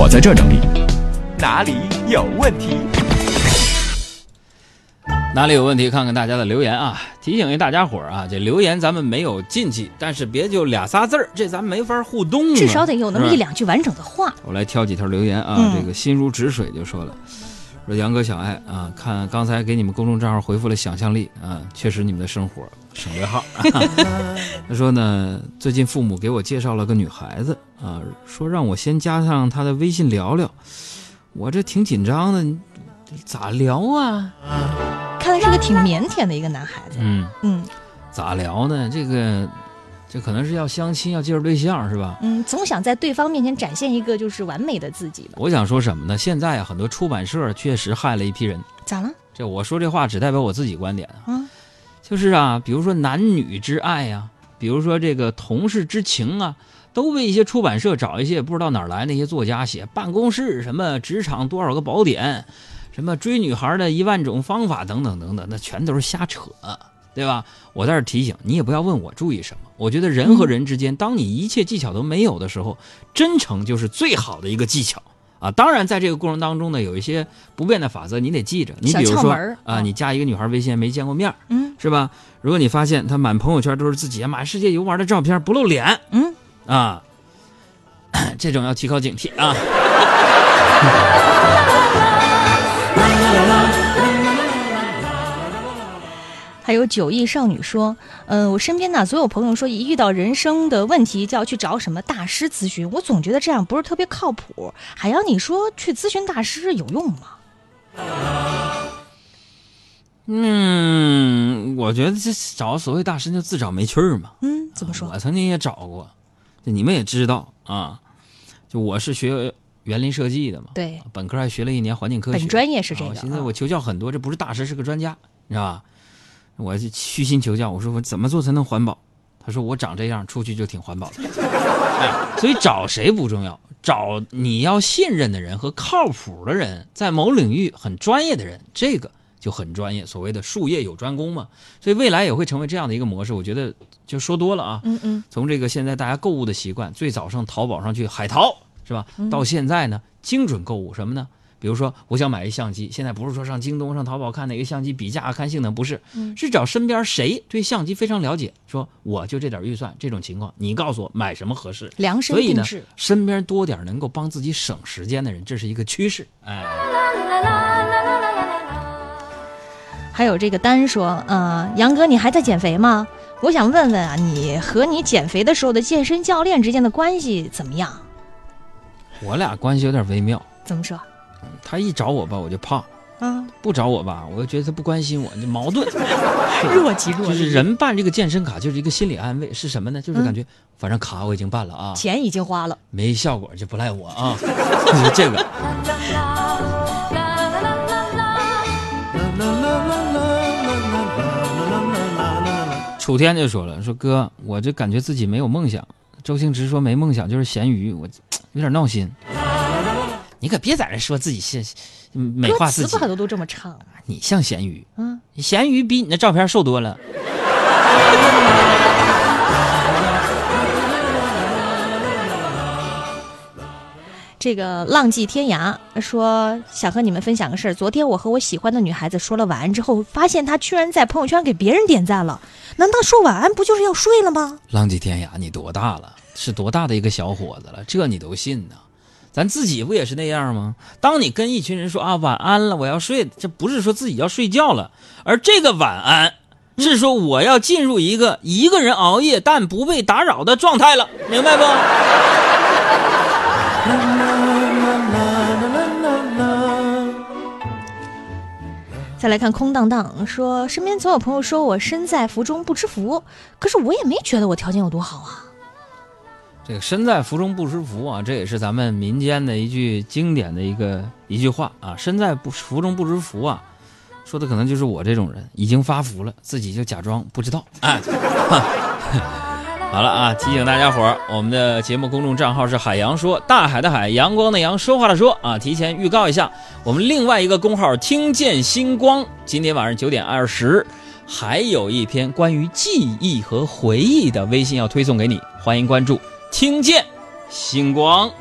我在这整理。哪里有问题？哪里有问题？看看大家的留言啊！提醒一大家伙儿啊，这留言咱们没有禁忌，但是别就俩仨字儿，这咱没法互动啊。至少得有那么一两句完整的话。我来挑几条留言啊，嗯这个心如止水就说了，说杨哥小爱啊，看刚才给你们公众账号回复了想象力啊，确实你们的生活省略号。他说呢，最近父母给我介绍了个女孩子啊，说让我先加上她的微信聊聊，我这挺紧张的，你咋聊啊？看来是个挺腼腆的一个男孩子。嗯，嗯咋聊呢？这个这可能是要相亲，要介绍对象是吧？嗯，总想在对方面前展现一个就是完美的自己吧？我想说什么呢？现在啊，很多出版社确实害了一批人。咋了？这我说这话只代表我自己观点啊，嗯就是啊，比如说男女之爱呀、比如说这个同事之情啊，都被一些出版社找一些不知道哪儿来那些作家写办公室什么职场多少个宝典，什么追女孩的一万种方法等等等等，那全都是瞎扯，对吧？我在这提醒你，也不要问我注意什么。我觉得人和人之间，当你一切技巧都没有的时候，真诚就是最好的一个技巧。啊，当然，在这个过程当中呢，有一些不变的法则，你得记着。你比如说啊你加一个女孩微信没见过面，嗯是吧？如果你发现她满朋友圈都是自己满世界游玩的照片，不露脸嗯，啊，这种要提高警惕啊。还有九亿少女说，嗯、我身边呢所有朋友说，一遇到人生的问题就要去找什么大师咨询，我总觉得这样不是特别靠谱。海洋，你说去咨询大师有用吗？嗯，我觉得这找所谓大师就自找没趣儿嘛。嗯，怎么说？我曾经也找过，就你们也知道啊，就我是学园林设计的嘛，对，本科还学了一年环境科学，本专业是这个。啊现在啊我求教很多，这不是大师，是个专家，你知道吧？我就虚心求教，我说我怎么做才能环保？他说我长这样出去就挺环保的。哎，所以找谁不重要，找你要信任的人和靠谱的人，在某领域很专业的人，这个就很专业。所谓的术业有专攻嘛，所以未来也会成为这样的一个模式。我觉得就说多了啊，嗯嗯，从这个现在大家购物的习惯，最早上淘宝上去海淘是吧？嗯到现在呢，精准购物什么呢？比如说，我想买一相机，现在不是说上京东、上淘宝看哪个相机比价、看性能，不是，嗯是找身边谁对相机非常了解，说我就这点预算，这种情况，你告诉我买什么合适。量身所以呢定制。，身边多点能够帮自己省时间的人，这是一个趋势。哎，还有这个丹说，呃，杨哥，你还在减肥吗？我想问问啊，你和你减肥的时候的健身教练之间的关系怎么样？我俩关系有点微妙，怎么说？他一找我吧，我就怕；啊，不找我吧，我又觉得他不关心我，就矛盾。若即若就是，人办这个健身卡就是一个心理安慰，是什么呢？就是嗯感觉反正卡我已经办了啊，钱已经花了。没效果就不赖我啊，就是这个。楚天就说了，说哥，我这感觉自己没有梦想。周星驰说没梦想就是咸鱼，我 有点闹心。你可别在这说自己是美歌化自己词不，很多都这么唱。你像咸鱼，嗯，咸鱼比你那照片瘦多了。这个浪迹天涯说想和你们分享个事儿。昨天我和我喜欢的女孩子说了晚安之后，发现她居然在朋友圈给别人点赞了。难道说晚安不就是要睡了吗？浪迹天涯，你多大了？是多大的一个小伙子了？这你都信呢？咱自己不也是那样吗？当你跟一群人说啊晚安了，我要睡，这不是说自己要睡觉了，而这个晚安是说我要进入一个一个人熬夜但不被打扰的状态了，明白不？再来看空荡荡说，身边总有朋友说我身在福中不知福，可是我也没觉得我条件有多好啊。这个身在福中不知福啊，这也是咱们民间的一句经典的一个一句话啊。身在不福中不知福啊，说的可能就是我这种人，已经发福了，自己就假装不知道。哎，好了啊，提醒大家伙儿，我们的节目公众账号是海洋说，大海的海，阳光的阳，说话的说啊。提前预告一下，我们另外一个公号听见星光，今天晚上九点二十。还有一篇关于记忆和回忆的微信要推送给你，欢迎关注。听见星光。